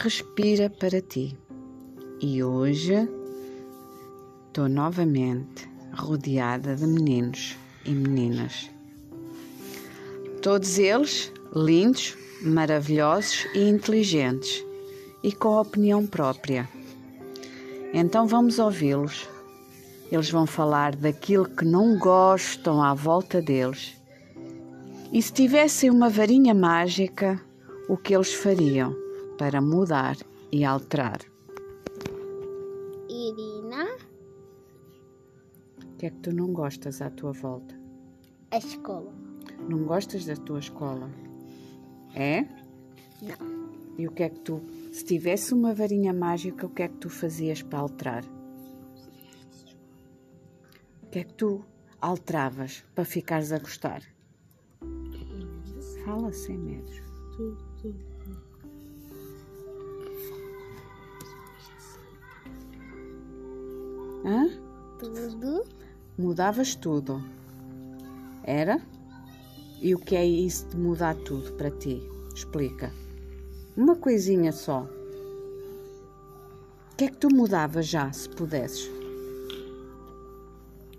respira para ti. E hoje estou novamente rodeada de meninos e meninas. Todos eles lindos, maravilhosos e inteligentes e com opinião própria. Então vamos ouvi-los. Eles vão falar daquilo que não gostam à volta deles. E se tivessem uma varinha mágica, o que eles fariam para mudar e alterar? Irina, O que é que tu não gostas à tua volta? a escola. Não gostas da tua escola? É? Não. E o que é que tu, se tivesse uma varinha mágica, o que é que tu fazias para alterar? O que é que tu alteravas para ficares a gostar? Fala sem medo. Hã? Tudo. Mudavas tudo. Era? E o que é isso de mudar tudo para ti? Explica. Uma coisinha só. O que é que tu mudavas já, se pudesses?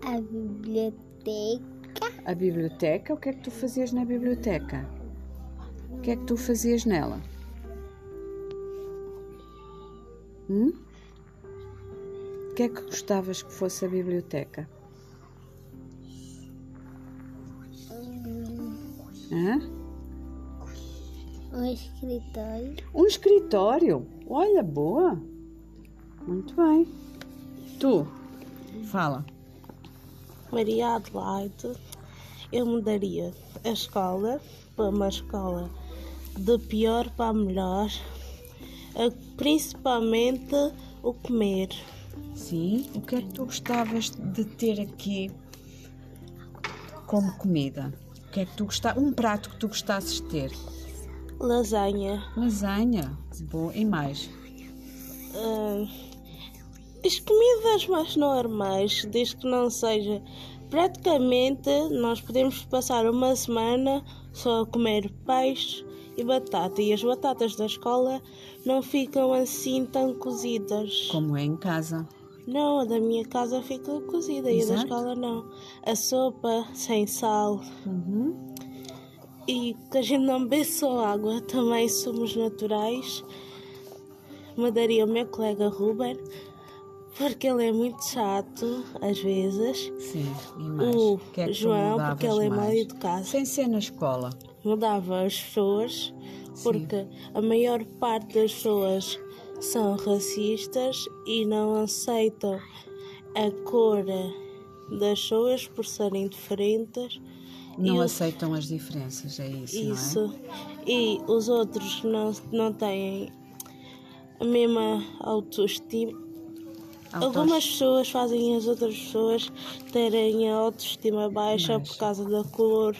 A biblioteca. A biblioteca? O que é que tu fazias na biblioteca? O que é que tu fazias nela? Hum? O que é que gostavas que fosse a biblioteca? Hã? Um escritório. Um escritório. Olha, boa. Muito bem. Tu, fala. Maria Adelaide, eu mudaria a escola para uma escola de pior para melhor, principalmente o comer. Sim. O que é que tu gostavas de ter aqui como comida? O que é que tu gostavas? Um prato que tu gostasses de ter? Lasanha, Lasanha. Boa. E mais? ah, as comidas mais normais, desde que não seja. Praticamente, nós podemos passar uma semana só a comer peixe e batata, e as batatas da escola não ficam assim tão cozidas. Como é em casa. Não, a da minha casa fica cozida e a da Exato. escola não. A sopa sem sal Uhum. e que a gente não bebe só água, também somos naturais. Mandaria o meu colega Ruben, porque ele é muito chato às vezes. Sim. E mais? O que é que João, porque ele é mal mais? educado. Sem ser na escola. Mudava as pessoas, porque a maior parte das pessoas são racistas e não aceitam a cor das pessoas por serem diferentes. Não E o- aceitam as diferenças, é isso, não é? Isso. E os outros não, não têm a mesma autoestima. Autos- Algumas pessoas fazem as outras pessoas terem a autoestima baixa Baixa. por causa da cor,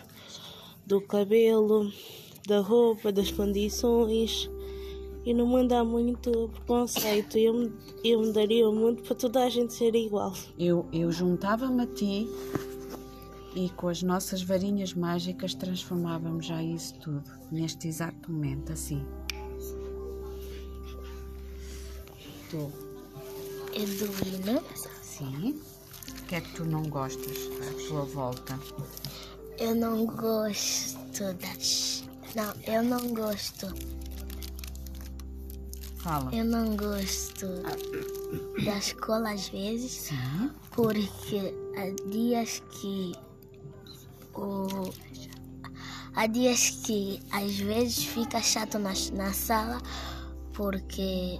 do cabelo, da roupa, das condições. E no mundo há muito preconceito. Eu, eu mudaria o mundo para toda a gente ser igual. Eu, eu juntava-me a ti e com as nossas varinhas mágicas transformávamos já isso tudo, neste exato momento, assim. Tu, Eduina. sim? O que é que tu não gostas à tua volta? Eu não gosto das. Não, eu não gosto. Fala. Eu não gosto da escola às vezes, Sim. porque há dias que o há dias que às vezes fica chato na, na sala porque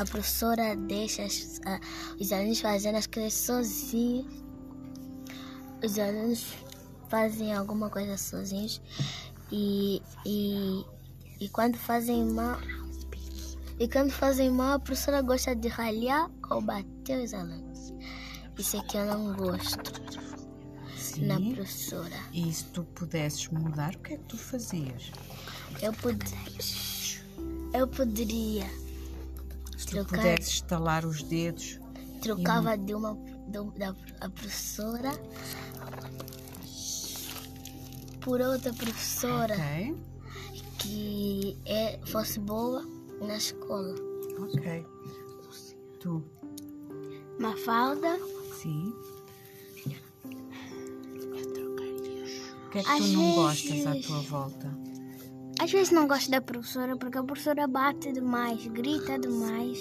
a professora deixa as- a- os alunos fazendo as coisas sozinhos. Os alunos fazem alguma coisa sozinhos e, e, e quando fazem mal e quando fazem mal, a professora gosta de ralhar ou bater os alunos. Isso é que eu não gosto na Sim. professora. E se tu pudesses mudar, o que é que tu fazias? Eu, pod... eu poderia. Se tu Trocar. pudesses estalar os dedos, Trocava de uma do- da a professora por outra professora ok? que é, fosse boa na escola. Ok. Tu? Mafalda, Sim. O que é que Às tu não gostas à vezes- tua volta? Às vezes não gosto da professora porque a professora bate demais, grita demais,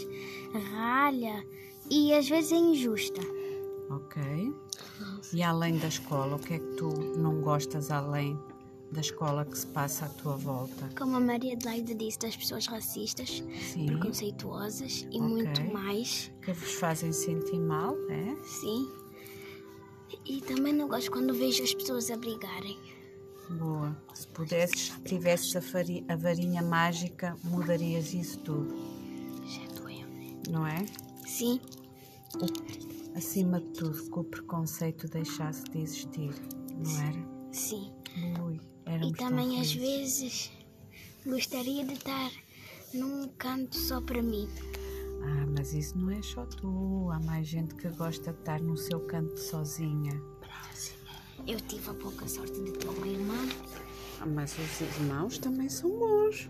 ralha e às vezes é injusta. Ok. E além da escola, o que é que tu não gostas além da escola que se passa à tua volta? Como a Maria Adelaide disse, das pessoas racistas, Sim. preconceituosas e Ok. muito mais. Que vos fazem sentir mal, é? Sim. E também não gosto quando vejo as pessoas a brigarem. Boa. Se pudesses, tivesses a, fari- a varinha mágica, mudarias isso tudo, Já doeu. não é? Sim, acima de tudo, que o preconceito deixasse de existir, não era? sim. Ui, E também às vezes gostaria de estar num canto só para mim. Ah, mas isso não é só tu. Há mais gente que gosta de estar no seu canto sozinha. Eu tive a pouca sorte de ter uma irmã. Ah, mas os irmãos também são bons.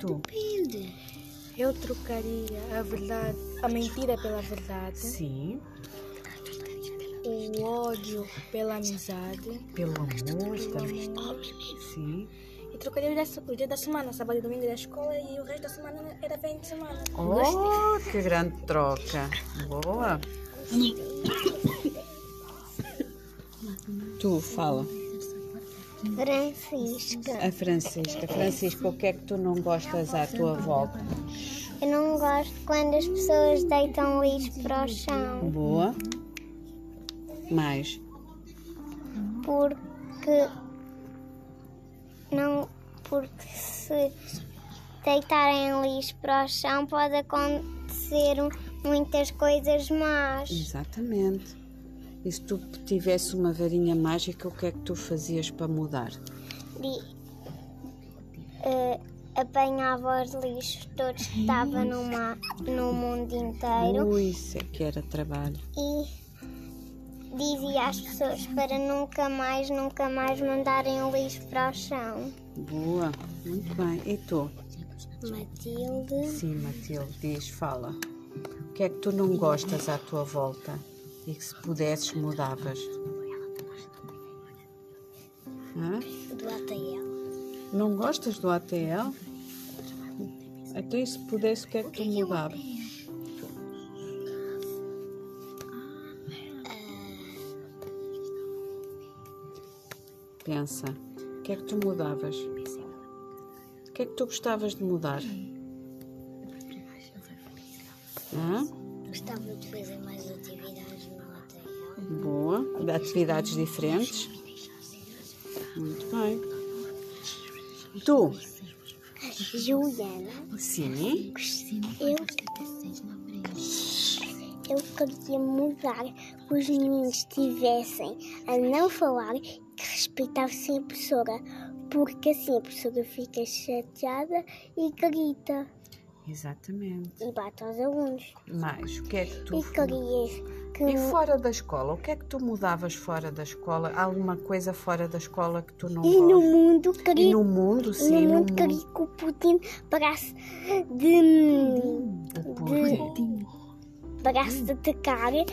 Tu? Depende. Eu trocaria a verdade, a mentira pela verdade, Sim. o ódio pela amizade. Pelo amor também. Sim. E trocaria o dia, o dia da semana, sábado e domingo da escola e o resto da semana era fim de semana. Oh, que grande troca. Boa. Tu, fala. Francisca, A Francisca. Francisca, o que é que tu não gostas à tua volta? eu não gosto quando as pessoas deitam lixo para o chão, Boa. Mais. porque não porque se deitarem lixo para o chão pode acontecer muitas coisas más. Exatamente. E se tu tivesse uma varinha mágica, o que é que tu fazias para mudar? De, eh, apanhava os lixos todos que estavam numa, no mundo inteiro Ui, isso é que era trabalho. e dizia às pessoas para nunca mais, nunca mais mandarem o lixo para o chão. Boa, muito bem. E tu? Matilde, Sim, Matilde, diz, fala. O que é que tu não gostas à tua volta e que se pudesses mudavas? Hã? do ATL. Não gostas do ATL? Então, e se pudesse, o que é que tu mudavas? Pensa, o que é que tu mudavas? O que é que tu gostavas de mudar? Hã? De atividades diferentes. Muito bem. Tu? Juliana, Sim. eu, eu queria mudar que os meninos tivessem a não falar que respeitassem a professora, porque assim a professora fica chateada e grita Exatamente. e bate aos alunos. Mais, o que é que tu... E que E fora da escola, o que é que tu mudavas fora da escola? Há alguma coisa fora da escola que tu não e no gostas? mundo E queria no mundo, e sim, no mundo queria que o Putin parasse de O porquê? parasse de atacar e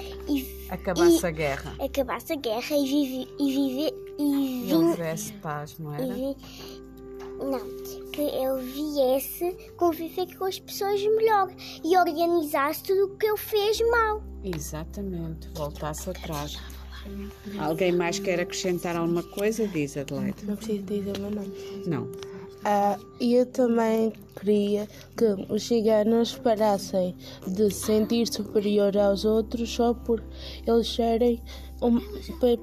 Acabasse e- a guerra. acabasse a guerra e viver e viver e E vim, houvesse paz, não e era? vi, não que ele viesse conviver com as pessoas melhor e organizasse tudo o que ele fez mal. Exatamente, voltasse atrás. Alguém mais quer acrescentar alguma coisa? Diz, Adelaide. Não preciso dizer o meu nome. Não. Ah, e eu também queria que os ciganos parassem de se sentir superior aos outros só por eles serem um,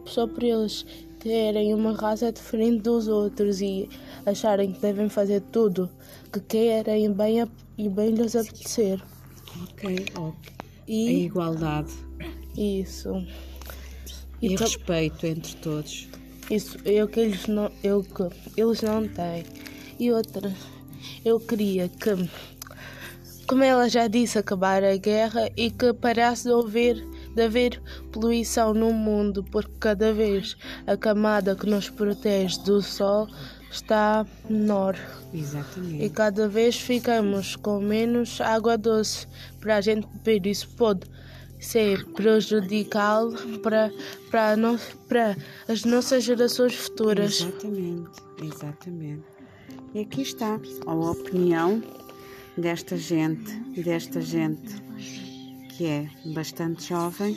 só por eles terem uma raça diferente dos outros e acharem que devem fazer tudo que querem bem a- e bem lhes apetecer. Ok, ok. A E igualdade isso. e tam- respeito entre todos. Isso eu que eles não, eu que eles não têm. E outra, eu queria que, como ela já disse, acabar a guerra e que parasse de ouvir de haver poluição no mundo, porque cada vez a camada que nos protege do sol está menor Exatamente. e cada vez ficamos com menos água doce para a gente beber. Isso pode ser prejudicial para, para, no, para as nossas gerações futuras. Exatamente, exatamente. E aqui está a opinião desta gente, desta gente que é bastante jovem,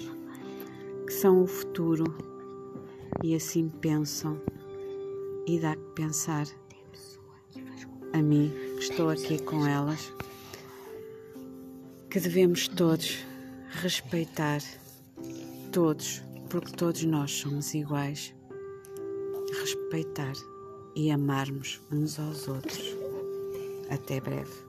que são o futuro e assim pensam e dá que pensar a mim, que estou aqui com elas, que devemos todos respeitar todos, porque todos nós somos iguais, respeitar e amarmos uns aos outros. Até breve.